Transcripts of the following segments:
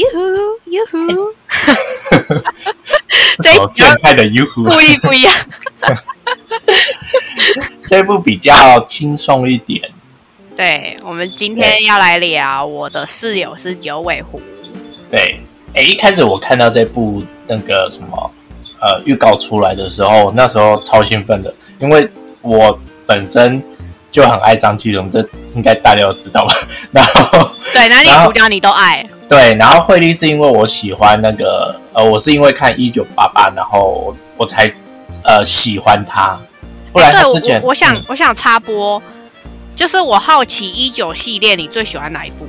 哟呼哟呼，这种 变态的哟呼，不一不一样。这部比较轻松一点。对，我们今天要来聊我的室友是九尾狐。对，哎，一开始我看到这部那个什么呃预告出来的时候，那时候超兴奋的，因为我本身就很爱张继荣，这应该大家都知道吧？然后对男女主角你都爱。对，然后惠利是因为我喜欢那个呃，我是因为看一九八八，然后我才呃喜欢他。不然他之前我想我想插播，就是我好奇一九系列你最喜欢哪一部？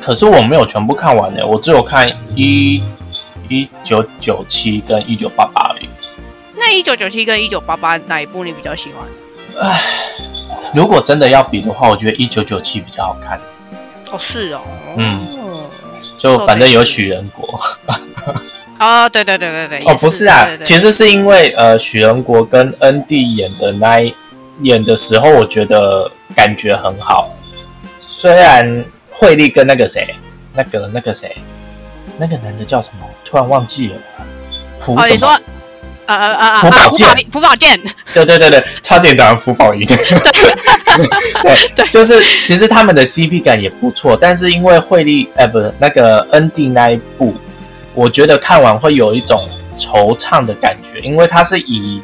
可是我没有全部看完呢，我只有看一一九九七跟一九八八而已。那一九九七跟一九八八哪一部你比较喜欢？唉，如果真的要比的话，我觉得一九九七比较好看。哦，是哦，嗯。就反正有许仁国，哦，对对对对对，哦不是啊，其实是因为呃许仁国跟恩弟演的那一演的时候，我觉得感觉很好。虽然惠利跟那个谁，那个那个谁，那个男的叫什么？突然忘记了。哦，你说。呃呃呃朴宝剑，朴宝剑，对对对对，差点讲朴宝英。对对，就是其实他们的 CP 感也不错，但是因为惠利，呃，不是那个 ND 那一部，我觉得看完会有一种惆怅的感觉，因为他是以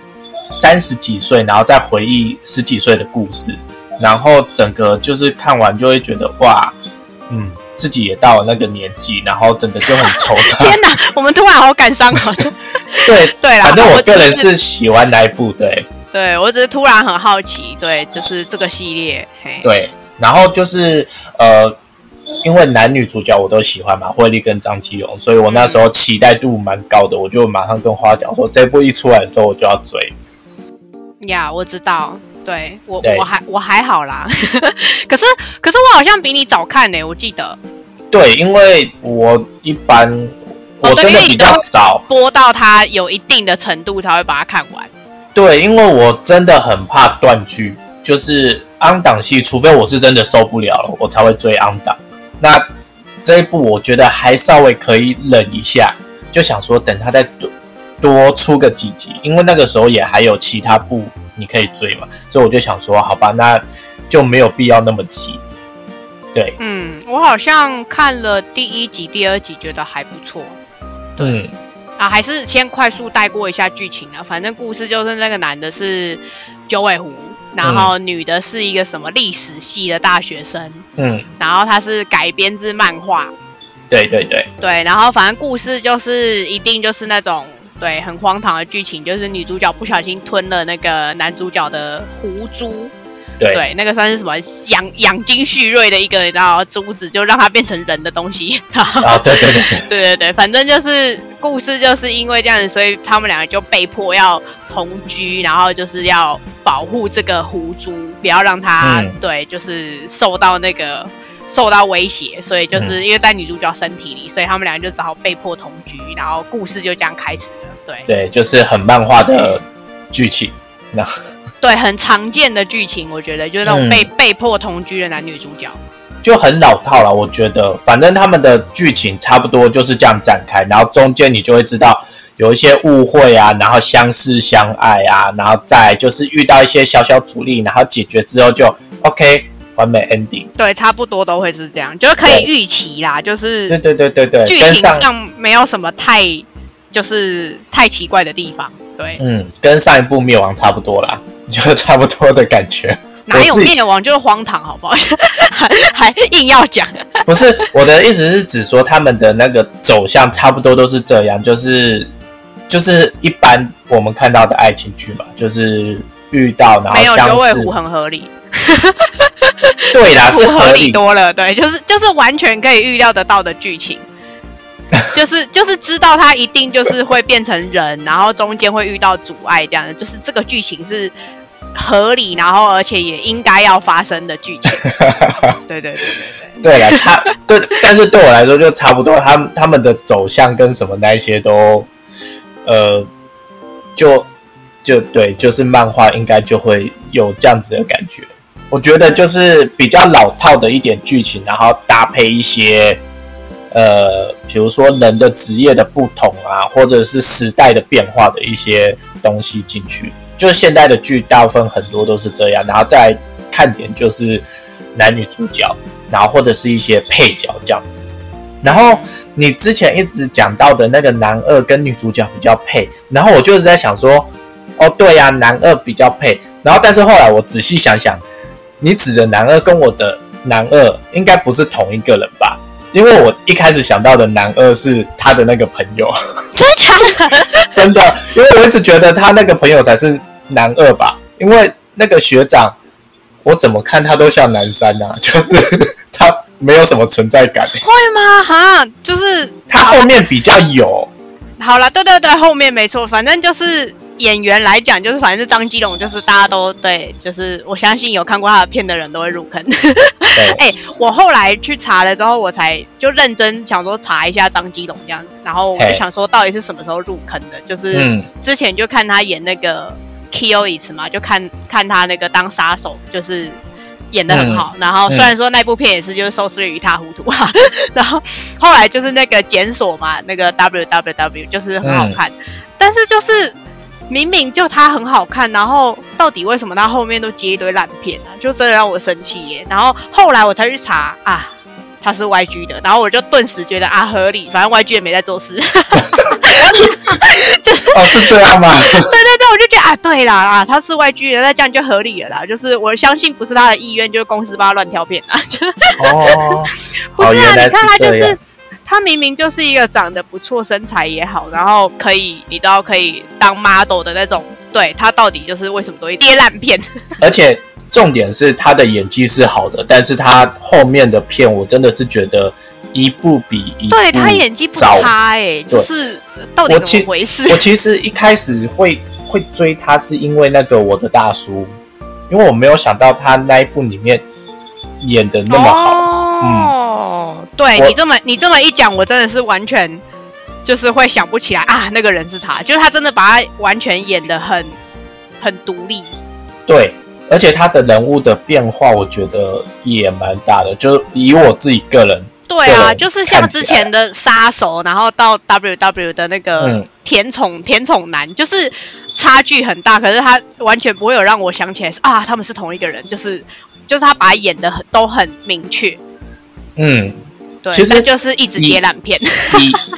三十几岁，然后再回忆十几岁的故事，然后整个就是看完就会觉得哇，嗯。自己也到了那个年纪，然后真的就很惆怅。天哪，我们突然好感伤哦。对 对啦，反正我个人是喜欢那一部，对。对，我只是突然很好奇，对，就是这个系列。对，然后就是呃，因为男女主角我都喜欢嘛，惠利跟张基荣，所以我那时候期待度蛮高的，我就马上跟花讲说，这部一出来的时候我就要追。呀，我知道。对我我还我还好啦，可是可是我好像比你早看呢，我记得。对，因为我一般我真的比较少播到它有一定的程度才会把它看完。对，因为我真的很怕断剧，就是安档戏，除非我是真的受不了了，我才会追安档。那这一部我觉得还稍微可以忍一下，就想说等它再多多出个几集，因为那个时候也还有其他部。你可以追嘛，所以我就想说，好吧，那就没有必要那么急。对，嗯，我好像看了第一集、第二集，觉得还不错。对，啊，还是先快速带过一下剧情啊。反正故事就是那个男的是九尾狐，然后女的是一个什么历史系的大学生。嗯，然后他是改编自漫画。对对对。对，然后反正故事就是一定就是那种。对，很荒唐的剧情，就是女主角不小心吞了那个男主角的狐珠，对，那个算是什么养养精蓄锐的一个，然后珠子就让它变成人的东西。啊，对对对对 对对反正就是故事就是因为这样子，所以他们两个就被迫要同居，然后就是要保护这个狐珠，不要让它对，就是受到那个。受到威胁，所以就是因为在女主角身体里，所以他们两个就只好被迫同居，然后故事就这样开始了。对对，就是很漫画的剧情，那 对很常见的剧情，我觉得就是那种被被迫同居的男女主角，就很老套了。我觉得反正他们的剧情差不多就是这样展开，然后中间你就会知道有一些误会啊，然后相识相爱啊，然后再就是遇到一些小小阻力，然后解决之后就 OK。完美 ending，对，差不多都会是这样，就是可以预期啦，就是对对对对对，剧情上没有什么太就是太奇怪的地方，对，嗯，跟上一部灭亡差不多啦，就差不多的感觉。哪有灭亡就是荒唐，好不好？还 还硬要讲？不是，我的意思是指说他们的那个走向差不多都是这样，就是就是一般我们看到的爱情剧嘛，就是遇到然后相识，很合理。对啦，是合理多了。对，就是就是完全可以预料得到的剧情，就是就是知道他一定就是会变成人，然后中间会遇到阻碍，这样的，就是这个剧情是合理，然后而且也应该要发生的剧情。对对对对对。对了，他 对，但是对我来说就差不多，他们他们的走向跟什么那一些都，呃，就就对，就是漫画应该就会有这样子的感觉。我觉得就是比较老套的一点剧情，然后搭配一些呃，比如说人的职业的不同啊，或者是时代的变化的一些东西进去。就是现代的剧大部分很多都是这样，然后再看点就是男女主角，然后或者是一些配角这样子。然后你之前一直讲到的那个男二跟女主角比较配，然后我就是在想说，哦，对呀，男二比较配。然后但是后来我仔细想想，你指的男二跟我的男二应该不是同一个人吧？因为我一开始想到的男二是他的那个朋友，真的，真的，因为我一直觉得他那个朋友才是男二吧，因为那个学长，我怎么看他都像男三啊，就是他没有什么存在感。会吗？哈，就是他后面比较有。好了，对对对，后面没错，反正就是。演员来讲，就是反正是张基龙，就是大家都对，就是我相信有看过他的片的人都会入坑。哎，我后来去查了之后，我才就认真想说查一下张基龙这样子，然后我就想说到底是什么时候入坑的？就是之前就看他演那个 Kill It 嘛，就看看他那个当杀手，就是演的很好。然后虽然说那部片也是就是收视率一塌糊涂啊，然后后来就是那个检索嘛，那个 W W W 就是很好看，但是就是。明明就他很好看，然后到底为什么他后面都接一堆烂片呢？就真的让我生气耶！然后后来我才去查啊，他是 YG 的，然后我就顿时觉得啊合理，反正 YG 也没在做事。哦，是这样吗？对对对，我就觉得啊，对啦啊，他是 YG 的，那这样就合理了啦。就是我相信不是他的意愿，就是公司帮他乱挑片啊。哦，不是啊，你看他就是。他明明就是一个长得不错、身材也好，然后可以，你知道可以当 model 的那种。对他到底就是为什么都会接烂片？而且重点是他的演技是好的，但是他后面的片我真的是觉得一部比一对他演技不差哎，就是到底怎么回事？我其实一开始会会追他是因为那个我的大叔，因为我没有想到他那一部里面演的那么好，嗯。对你这么你这么一讲，我真的是完全就是会想不起来啊，那个人是他，就是他真的把他完全演的很很独立。对，而且他的人物的变化，我觉得也蛮大的。就以我自己个人，对啊，就是像之前的杀手，然后到 W W 的那个甜宠甜宠男，就是差距很大，可是他完全不会有让我想起来是啊，他们是同一个人，就是就是他把演的很都很明确。嗯。其实就是一直接烂片。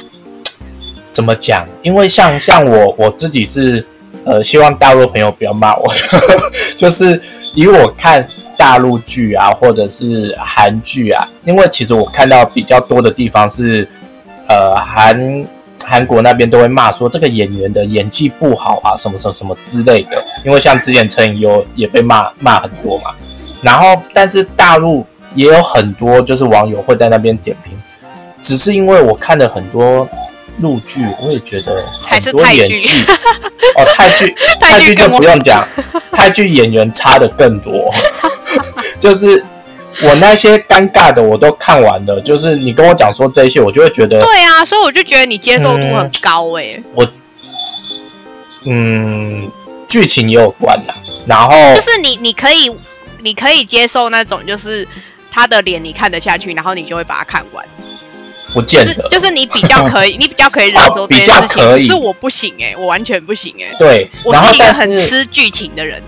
怎么讲？因为像像我我自己是呃，希望大陆朋友不要骂我。就是以我看大陆剧啊，或者是韩剧啊，因为其实我看到比较多的地方是呃韩韩国那边都会骂说这个演员的演技不好啊，什么什么什么之类的。因为像之前陈以优也被骂骂很多嘛。然后但是大陆。也有很多就是网友会在那边点评，只是因为我看了很多陆剧，我也觉得很多演技 哦，泰剧泰剧就不用讲，泰剧演员差的更多，就是我那些尴尬的我都看完了，就是你跟我讲说这些，我就会觉得对啊，所以我就觉得你接受度很高哎，我嗯，剧情也有关的，然后就是你你可以你可以接受那种就是。他的脸你看得下去，然后你就会把它看完。不见得，就是你比较可以，你比较可以忍受这件事情。是我不行哎，我完全不行哎。对，我是一个很吃剧情的人。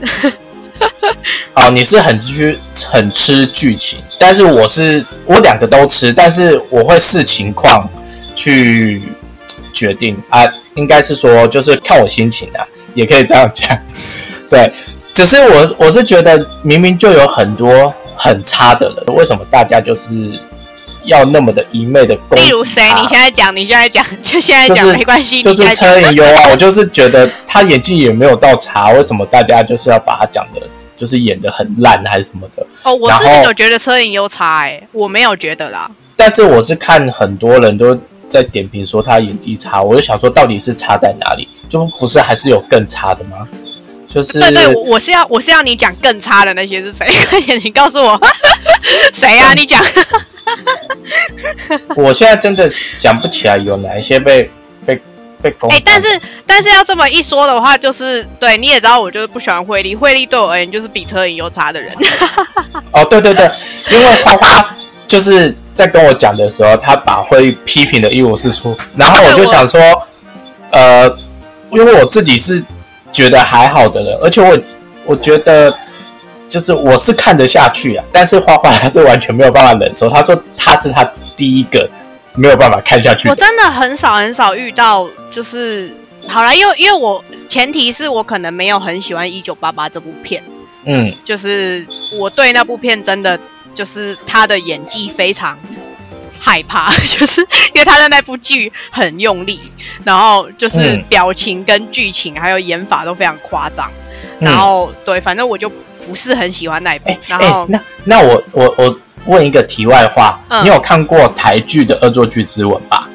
哦，你是很吃很吃剧情，但是我是我两个都吃，但是我会视情况去决定啊。应该是说，就是看我心情啊，也可以这样讲。对，只是我我是觉得明明就有很多。很差的人，为什么大家就是要那么的一昧的攻击？例如谁？你现在讲，你现在讲，就现在讲没关系。就是车银优啊，我就是觉得他演技也没有到差，为什么大家就是要把他讲的，就是演的很烂还是什么的？哦，我是没有觉得车银优差，哎，我没有觉得啦。但是我是看很多人都在点评说他演技差，我就想说到底是差在哪里？就不是还是有更差的吗？就是对对，我是要我是要你讲更差的那些是谁？快点，你告诉我谁呀？你讲。我现在真的想不起来有哪一些被被被攻。哎，但是但是要这么一说的话，就是对你也知道，我就是不喜欢惠利，惠利对我而言就是比车影又差的人。哦，对对对，因为花花就是在跟我讲的时候，他把会批评的一无是处，然后我就想说，呃，因为我自己是觉得还好的人，而且我我觉得就是我是看得下去啊，但是花花他是完全没有办法忍受，他说他是他第一个没有办法看下去。我真的很少很少遇到，就是好了，因为因为我前提是我可能没有很喜欢一九八八这部片，嗯，就是我对那部片真的。就是他的演技非常害怕，就是因为他的那部剧很用力，然后就是表情跟剧情还有演法都非常夸张，然后对，反正我就不是很喜欢那一部。然后那那我我我问一个题外话，你有看过台剧的《恶作剧之吻》吧？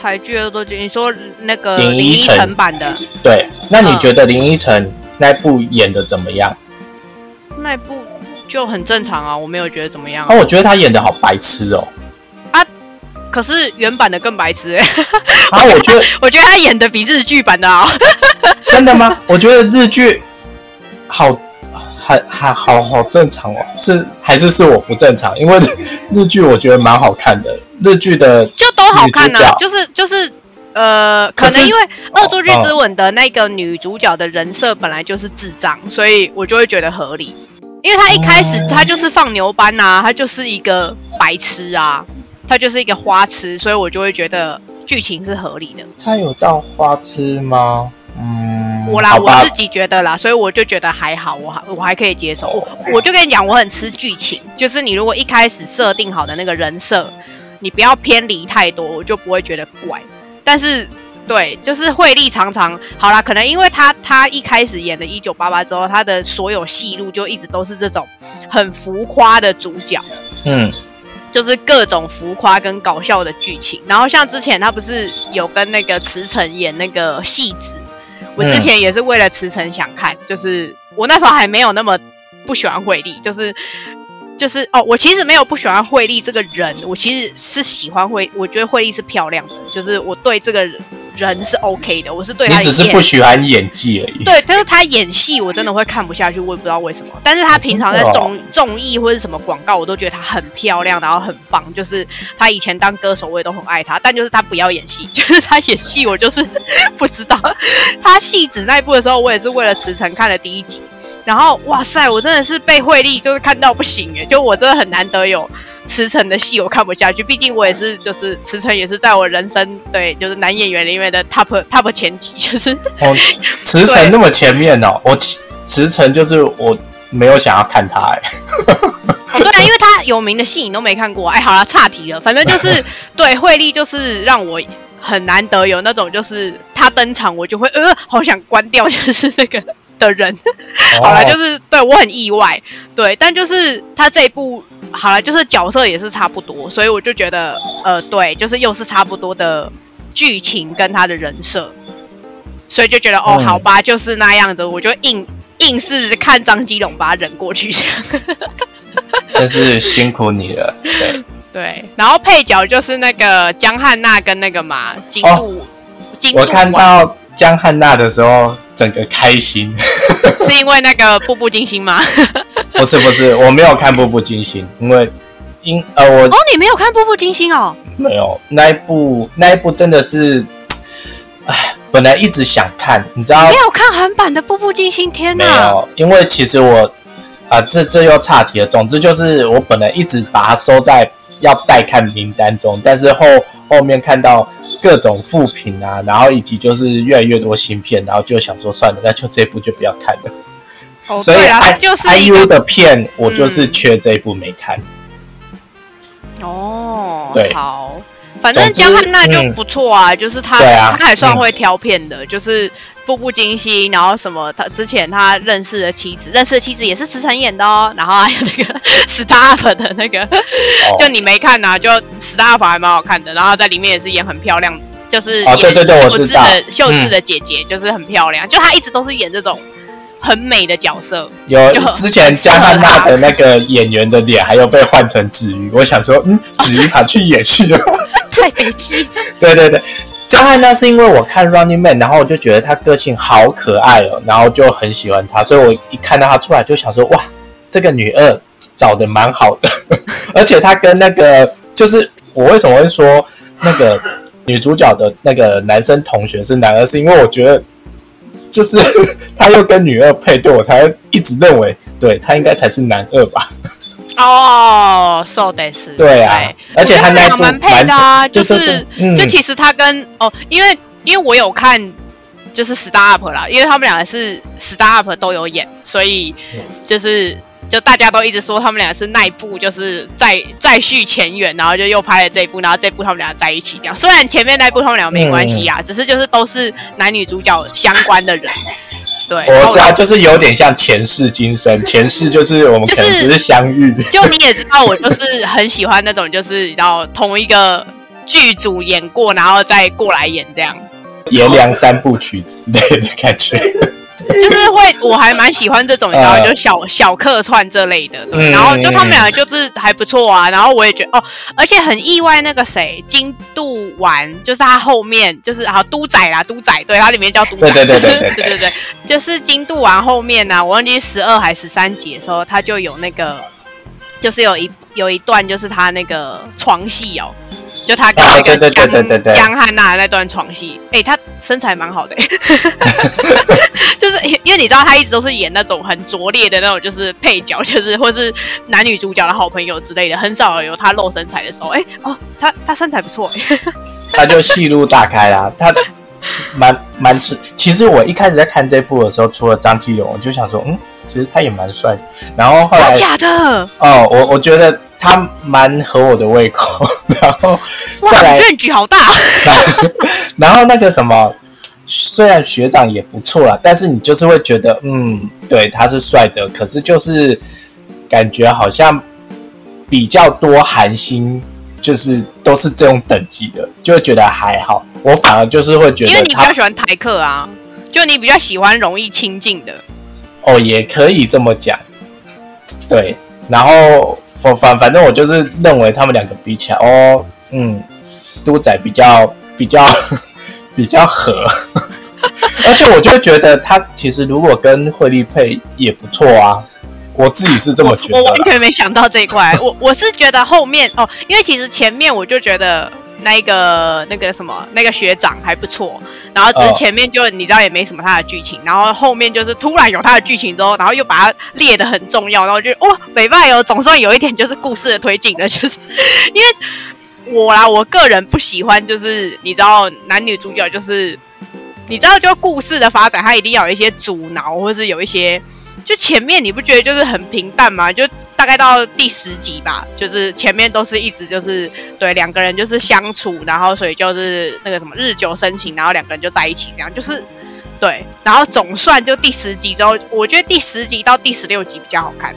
台剧《恶作剧》，你说那个林依晨版的？对，那你觉得林依晨那部演的怎么样？那部。就很正常啊，我没有觉得怎么样。啊，我觉得他演的好白痴哦。啊，可是原版的更白痴哎。啊，我觉得，我觉得他演的比日剧版的好。真的吗？我觉得日剧好，还还好好正常哦。是还是是我不正常？因为 日剧我觉得蛮好看的，日剧的就都好看啊。就是就是呃，可能因为《恶作剧之吻》的那个女主角的人设本来就是智障，所以我就会觉得合理。因为他一开始他就是放牛班呐，他就是一个白痴啊，他就是一个花痴，所以我就会觉得剧情是合理的。他有到花痴吗？嗯，我啦，我自己觉得啦，所以我就觉得还好，我还我还可以接受。我我就跟你讲，我很吃剧情，就是你如果一开始设定好的那个人设，你不要偏离太多，我就不会觉得怪。但是。对，就是惠利常常好啦，可能因为他他一开始演的《一九八八》之后，他的所有戏路就一直都是这种很浮夸的主角，嗯，就是各种浮夸跟搞笑的剧情。然后像之前他不是有跟那个池诚演那个戏子，我之前也是为了池诚想看，就是我那时候还没有那么不喜欢惠利，就是。就是哦，我其实没有不喜欢惠利这个人，我其实是喜欢惠，我觉得惠利是漂亮的，就是我对这个人是 OK 的，我是对他。你只是不喜欢演技而已。对，但是他演戏我真的会看不下去，我也不知道为什么。但是他平常在综综艺或者什么广告，我都觉得他很漂亮，然后很棒。就是他以前当歌手，我也都很爱他，但就是他不要演戏，就是他演戏我就是 不知道。他戏子那一部的时候，我也是为了池诚看了第一集。然后哇塞，我真的是被惠利就是看到不行哎，就我真的很难得有驰骋的戏我看不下去，毕竟我也是就是驰骋也是在我人生对就是男演员里面的 top top 前几，就是哦驰骋那么前面哦，我驰骋就是我没有想要看他哎，对啊，因为他有名的戏你都没看过哎，好了岔题了，反正就是对惠利就是让我很难得有那种就是他登场我就会呃好想关掉就是那个。的人，好了，就是对我很意外，对，但就是他这一部好了，就是角色也是差不多，所以我就觉得，呃，对，就是又是差不多的剧情跟他的人设，所以就觉得哦，好吧，就是那样子，我就硬硬是看张基龙把他忍过去，真是辛苦你了，对。对，然后配角就是那个江汉娜跟那个嘛金度，金我看到江汉娜的时候。整个开心，是因为那个步步惊心吗？不是不是，我没有看步步惊心，因为因呃我哦，你没有看步步惊心哦？没有，那一部那一部真的是，唉，本来一直想看，你知道？没有看韩版的步步惊心，天哪！没有，因为其实我啊，这这又岔题了。总之就是我本来一直把它收在要待看名单中，但是后后面看到。各种副品啊，然后以及就是越来越多新片，然后就想说算了，那就这部就不要看了。所以 I 就是 IU 的片，我就是缺这一部没看。哦，对，好，反正江汉娜就不错啊，就是他他还算会挑片的，就是步步惊心，然后什么他之前他认识的妻子，认识的妻子也是池诚演的哦，然后还有那个 staff 的那个，就你没看呐，就 staff 还蛮好看的，然后在里面也是演很漂亮，就是哦对对对，我知道秀智的姐姐就是很漂亮，就她一直都是演这种。很美的角色，有之前江汉娜的那个演员的脸，还有被换成子瑜，我想说，嗯，子瑜跑去演戏了，太悲剧。对对对，江汉娜是因为我看 Running Man，然后我就觉得他个性好可爱哦，然后就很喜欢他，所以我一看到他出来就想说，哇，这个女二找的蛮好的，而且他跟那个就是我为什么会说那个女主角的那个男生同学是男二，是因为我觉得就是 他又跟女二配对，我才一直认为对他应该才是男二吧。哦，so this 对啊，而且他们俩蛮配的啊，就是就其实他跟哦，因为因为我有看就是 star up 啦，因为他们两个是 star up 都有演，所以就是就大家都一直说他们俩是那一部就是再再续前缘，然后就又拍了这一部，然后这部他们俩在一起这样。虽然前面那部他们俩没关系啊，只是就是都是男女主角相关的人。对，我知道，就是有点像前世今生，前世就是我们可能只是相遇。就你也知道，我就是很喜欢那种，就是要同一个剧组演过，然后再过来演这样，颜良三部曲之类的感觉。就是会，我还蛮喜欢这种，你知道，就小小客串这类的。然后就他们两个就是还不错啊。然后我也觉得哦，而且很意外，那个谁金度丸，就是他后面就是啊都仔啦，都仔，对，他里面叫都仔。对对对对对 对对，就是金度丸后面呢，我忘记十二还十三集的时候，他就有那个，就是有一有一段就是他那个床戏哦。就他跟那个江江汉娜那段床戏，哎，他身材蛮好的，就是 因为你知道他一直都是演那种很拙劣的那种，就是配角，就是或是男女主角的好朋友之类的，很少有他露身材的时候。哎，哦，他他身材不错，他就戏路大开啦，他蛮蛮吃。其实我一开始在看这部的时候，除了张基勇，我就想说，嗯，其实他也蛮帅。然后后来假的哦，我我觉得。他蛮合我的胃口，然后再来，面积好大。然后那个什么，虽然学长也不错啦，但是你就是会觉得，嗯，对，他是帅的，可是就是感觉好像比较多寒心，就是都是这种等级的，就会觉得还好。我反而就是会觉得，因为你比较喜欢台客啊，就你比较喜欢容易亲近的。哦，也可以这么讲，对，然后。反反正我就是认为他们两个比起来，哦，嗯，都仔比较比较 比较合，而且我就觉得他其实如果跟惠利配也不错啊，我自己是这么觉得。我完全没想到这一块，我我是觉得后面哦，因为其实前面我就觉得。那个那个什么那个学长还不错，然后只是前面就你知道也没什么他的剧情，然后后面就是突然有他的剧情之后，然后又把它列的很重要，然后就哇，北拜哦，总算有一点就是故事的推进了，就是 因为我啦，我个人不喜欢就是你知道男女主角就是你知道就故事的发展，它一定要有一些阻挠，或是有一些。就前面你不觉得就是很平淡吗？就大概到第十集吧，就是前面都是一直就是对两个人就是相处，然后所以就是那个什么日久生情，然后两个人就在一起这样，就是对，然后总算就第十集之后，我觉得第十集到第十六集比较好看，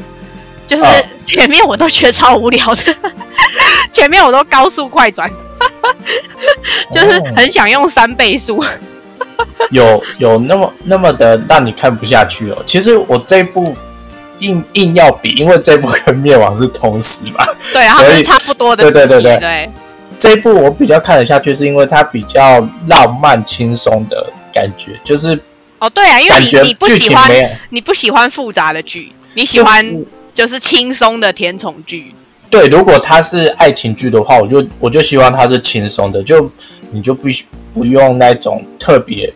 就是 前面我都觉得超无聊的，前面我都高速快转，就是很想用三倍速。有有那么那么的让你看不下去哦。其实我这部硬硬要比，因为这部跟灭亡是同时嘛，对啊，所以差不多的。对对对对对，这一部我比较看得下去，是因为它比较浪漫轻松的感觉，就是哦对啊，因为你你不喜欢你不喜欢复杂的剧，你喜欢就是轻松的甜宠剧。对，如果它是爱情剧的话，我就我就希望它是轻松的，就你就必须不用那种特别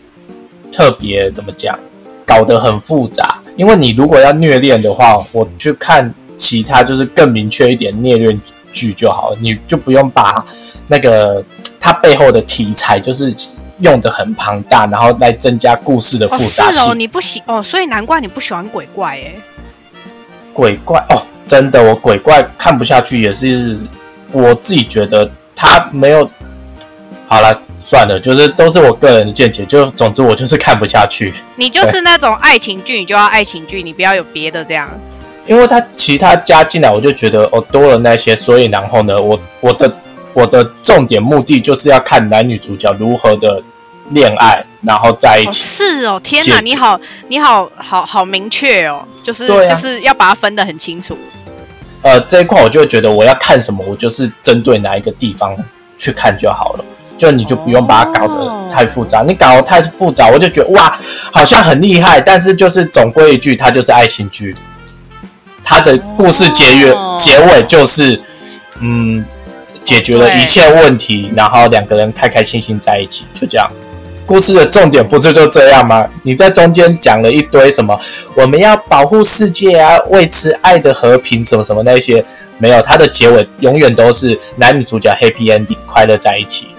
特别怎么讲，搞得很复杂。因为你如果要虐恋的话，我去看其他就是更明确一点虐恋剧就好了，你就不用把那个它背后的题材就是用的很庞大，然后来增加故事的复杂性。哦，你不喜哦，所以难怪你不喜欢鬼怪哎。鬼怪哦。真的，我鬼怪看不下去，也是我自己觉得他没有。好了，算了，就是都是我个人的见解。就总之，我就是看不下去。你就是那种爱情剧，你就要爱情剧，你不要有别的这样。因为他其他加进来，我就觉得哦，多了那些，所以然后呢，我我的我的重点目的就是要看男女主角如何的恋爱，然后在一起。是哦，天哪，你好，你好好好明确哦，就是就是要把它分得很清楚。呃，这一块我就会觉得我要看什么，我就是针对哪一个地方去看就好了，就你就不用把它搞得太复杂。你搞得太复杂，我就觉得哇，好像很厉害，但是就是总归一句，它就是爱情剧，它的故事结尾结尾就是嗯，解决了一切问题，然后两个人开开心心在一起，就这样。故事的重点不是就这样吗？你在中间讲了一堆什么，我们要保护世界啊，维持爱的和平，什么什么那些，没有，它的结尾永远都是男女主角 happy ending，快乐在一起，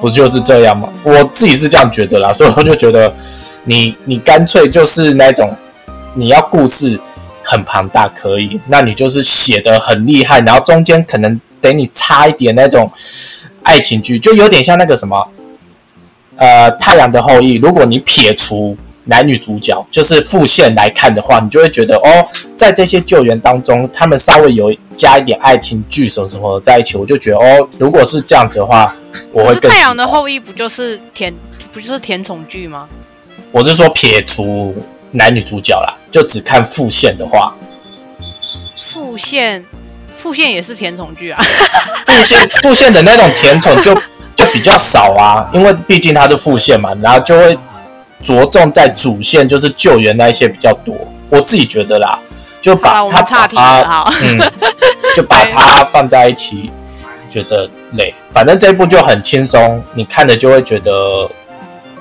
不就是这样吗？我自己是这样觉得啦，所以我就觉得，你你干脆就是那种，你要故事很庞大可以，那你就是写的很厉害，然后中间可能等你差一点那种爱情剧，就有点像那个什么。呃，太阳的后裔，如果你撇除男女主角，就是副线来看的话，你就会觉得哦，在这些救援当中，他们稍微有加一点爱情剧什么什么在一起，我就觉得哦，如果是这样子的话，我会更。太阳的后裔不就是甜，不就是甜宠剧吗？我是说撇除男女主角啦，就只看副线的话。副线，副线也是甜宠剧啊。副线，副线的那种甜宠就。就比较少啊，因为毕竟它是副线嘛，然后就会着重在主线，就是救援那一些比较多。我自己觉得啦，就把它把它，嗯，就把它放在一起，觉得累。反正这一部就很轻松，你看的就会觉得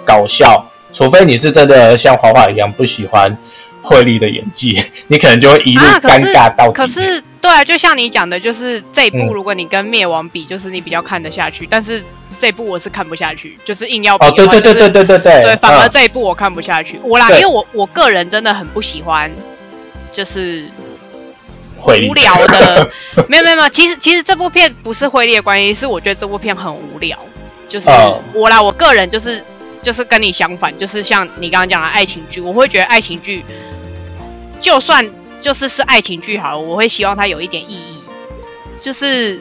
搞笑。除非你是真的像华华一样不喜欢惠利的演技，你可能就会一路尴尬到可是，对啊，就像你讲的，就是这一部，如果你跟灭亡比，就是你比较看得下去，但是。这部我是看不下去，就是硬要哦，对对对对对对对，对，反而这一部我看不下去。我啦，因为我我个人真的很不喜欢，就是无聊的。没有没有没有，其实其实这部片不是会列关系，是我觉得这部片很无聊。就是我啦，我个人就是就是跟你相反，就是像你刚刚讲的爱情剧，我会觉得爱情剧就算就是是爱情剧好了，我会希望它有一点意义，就是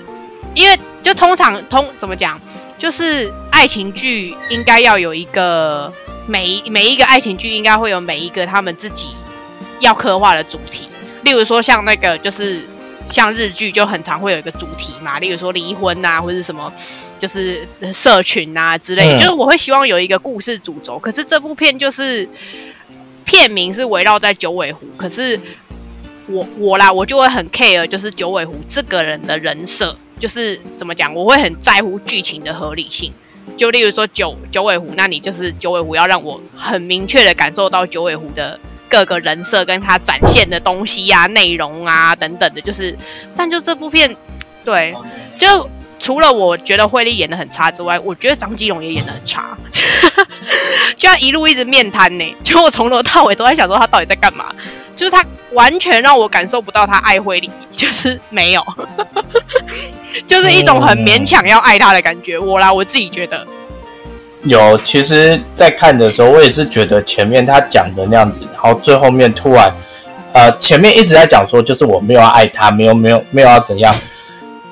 因为就通常通怎么讲？就是爱情剧应该要有一个每每一个爱情剧应该会有每一个他们自己要刻画的主题，例如说像那个就是像日剧就很常会有一个主题嘛，例如说离婚啊或者什么就是社群啊之类的，就是我会希望有一个故事主轴。可是这部片就是片名是围绕在九尾狐，可是我我啦我就会很 care 就是九尾狐这个人的人设。就是怎么讲，我会很在乎剧情的合理性。就例如说九九尾狐，那你就是九尾狐要让我很明确的感受到九尾狐的各个人设跟他展现的东西呀、内容啊等等的。就是，但就这部片，对，就除了我觉得惠利演的很差之外，我觉得张基龙也演的很差，就要一路一直面瘫呢。就我从头到尾都在想说他到底在干嘛。就是他完全让我感受不到他爱惠理，就是没有，就是一种很勉强要爱他的感觉。我啦，我自己觉得有。其实，在看的时候，我也是觉得前面他讲的那样子，然后最后面突然，呃，前面一直在讲说，就是我没有要爱他，没有没有没有要怎样。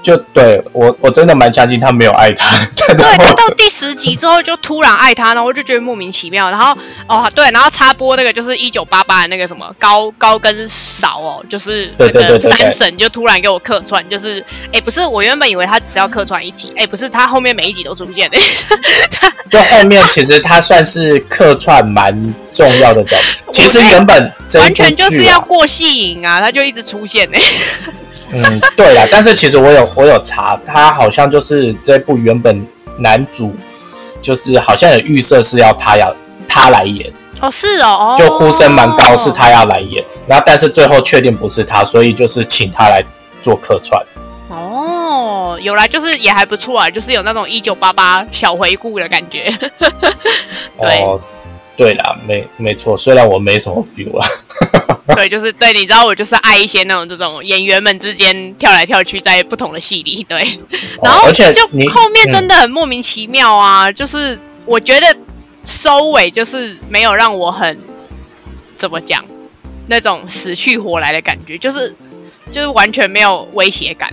就对我，我真的蛮相信他没有爱他。对他到第十集之后就突然爱他，然后我就觉得莫名其妙。然后哦，对，然后插播那个就是一九八八的那个什么高高跟勺哦，就是那个三婶就突然给我客串，就是哎，不是我原本以为他只是要客串一集，哎，不是他后面每一集都出现的。就后面其实他算是客串蛮重要的角色，其实原本完全就是要过戏瘾啊，他就一直出现呢。嗯，对啦，但是其实我有我有查，他好像就是这部原本男主就是好像有预设是要他要他来演哦，是哦，就呼声蛮高是他要来演，然后但是最后确定不是他，所以就是请他来做客串。哦，有来就是也还不错啊，就是有那种一九八八小回顾的感觉。对。对啦，没没错，虽然我没什么 feel 啊。对，就是对，你知道我就是爱一些那种这种演员们之间跳来跳去在不同的戏里，对。然后就后面真的很莫名其妙啊，就是我觉得收尾就是没有让我很怎么讲那种死去活来的感觉，就是就是完全没有威胁感。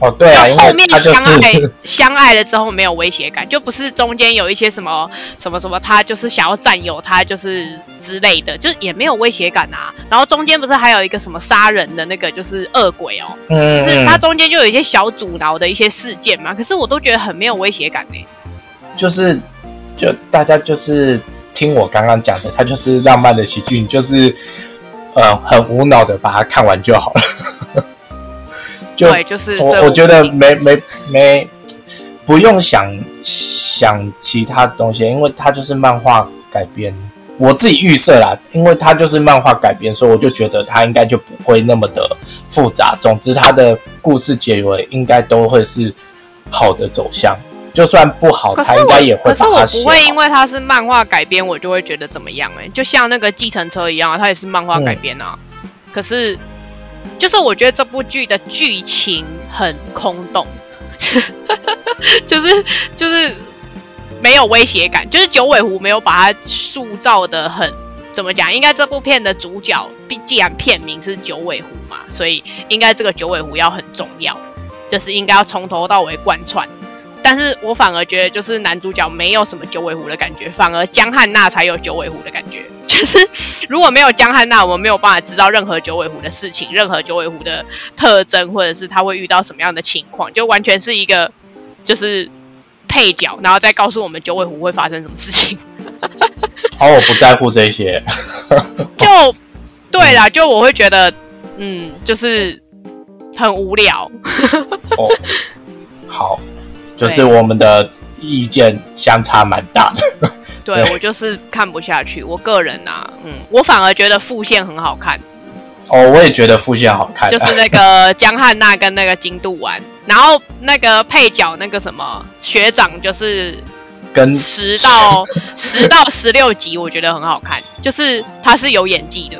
哦，对啊，后面相爱相爱了之后没有威胁感，就不是中间有一些什么什么什么，他就是想要占有他，就是之类的，就也没有威胁感啊。然后中间不是还有一个什么杀人的那个，就是恶鬼哦，就是他中间就有一些小阻挠的一些事件嘛。可是我都觉得很没有威胁感呢。就是，就大家就是听我刚刚讲的，他就是浪漫的喜剧，就是呃很无脑的把它看完就好了。就对，就是我我觉得没没没不用想想其他东西，因为它就是漫画改编。我自己预设啦，因为它就是漫画改编，所以我就觉得它应该就不会那么的复杂。总之，它的故事结尾应该都会是好的走向，就算不好，它应该也我，可是会把它我不会因。为它是漫画改编，我就会觉得怎么样哎、就像那个计程车一样啊，它也是漫画改编啊。可是，就是我觉得这部剧的剧情很空洞，就是就是没有威胁感，就是九尾狐没有把它塑造的很怎么讲？应该这部片的主角，毕既然片名是九尾狐嘛，所以应该这个九尾狐要很重要，就是应该要从头到尾贯穿。但是我反而觉得，就是男主角没有什么九尾狐的感觉，反而江汉娜才有九尾狐的感觉。就是如果没有江汉娜，我们没有办法知道任何九尾狐的事情，任何九尾狐的特征，或者是他会遇到什么样的情况，就完全是一个就是配角，然后再告诉我们九尾狐会发生什么事情。而我不在乎这些，就对啦，就我会觉得，嗯，就是很无聊。哦，好，就是我们的意见相差蛮大的。对对我就是看不下去，我个人啊，嗯，我反而觉得副线很好看。哦，我也觉得副线好看，就是那个 江汉娜跟那个金度丸，然后那个配角那个什么学长，就是跟十到 十到十六集，我觉得很好看，就是他是有演技的，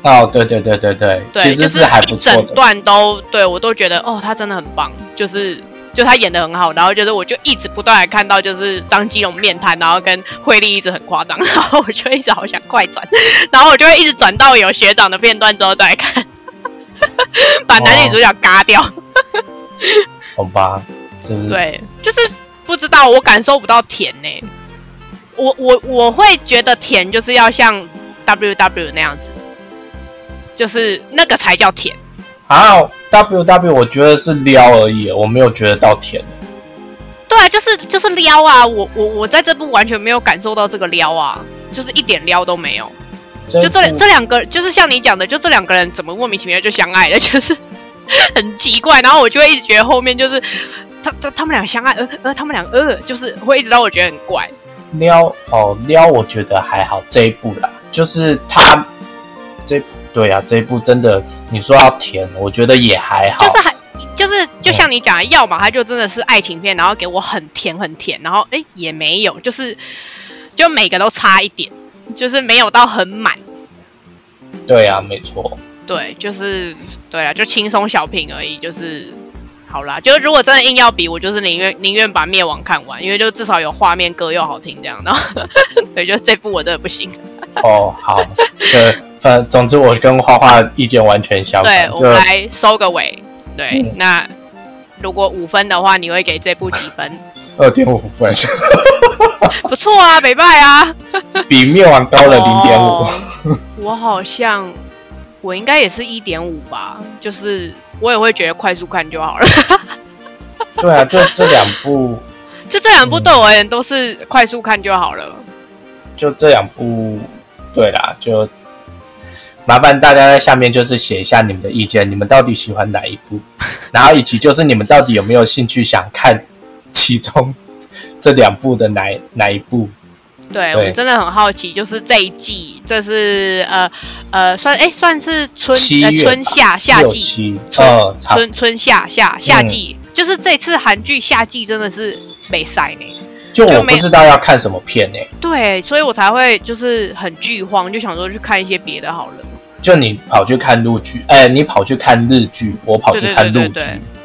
哦，对对对对对，对，其实是还不错的。段都对我都觉得哦，他真的很棒，就是。就他演的很好，然后就是我就一直不断的看到就是张基龙面瘫，然后跟惠利一直很夸张，然后我就一直好想快转，然后我就会一直转到有学长的片段之后再看，把男女主角嘎掉。好吧，就是对，就是不知道，我感受不到甜呢、我我我会觉得甜就是要像 W W 那样子，就是那个才叫甜。啊，W W 我觉得是撩而已，我没有觉得到甜。对啊，就是就是撩啊！我我我在这部完全没有感受到这个撩啊，就是一点撩都没有。就这部这两个，就是像你讲的，就这两个人怎么莫名其妙就相爱了，就是很奇怪。然后我就会一直觉得后面就是他他他们俩相爱，呃呃，他们俩呃，就是会一直让我觉得很怪。撩哦撩，我觉得还好这一部啦，就是他这部对啊，这一部真的你说要甜，我觉得也还好。就是还就是就像你讲的，要么它就真的是爱情片，然后给我很甜很甜，然后哎也没有，就是就每个都差一点，就是没有到很满。对啊，没错。对，就是对啊，就轻松小品而已，就是好啦。就是如果真的硬要比，我就是宁愿宁愿把灭亡看完，因为就至少有画面，歌又好听这样。然后 对，就这部我真的不行。哦，好，对，反总之我跟花花意见完全相对，反。我们来收个尾。对，嗯那如果五分的话，你会给这部几分？二点五分，不错啊，北拜啊。比灭亡高了零点五。哦我好像我应该也是一点五吧，就是我也会觉得快速看就好了。对啊，就这两部，就这两部对我而言都是快速看就好了。就这两部，对啦，就麻烦大家在下面就是写一下你们的意见，你们到底喜欢哪一部，然后以及就是你们到底有没有兴趣想看其中这两部的哪哪一部？对对我真的很好奇，就是这一季，这是呃呃算哎算是春春夏夏季春春春夏夏夏季，就是这次韩剧夏季真的是没赛呢。就我不知道要看什么片呢、对，所以我才会就是很剧荒，就想说去看一些别的好了。就你跑去看陆剧，哎、你跑去看日剧，我跑去看陆剧，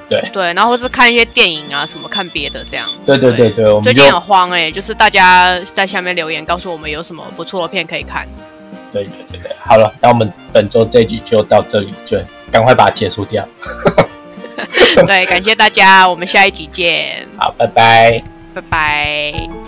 对然后是看一些电影啊，什么看别的这样。对对对对，我们最近很慌哎、就是大家在下面留言告诉我们有什么不错的片可以看。对对对对，好了，那我们本周这集就到这里，就赶快把它结束掉。对，感谢大家，我们下一集见，好，拜拜。拜拜。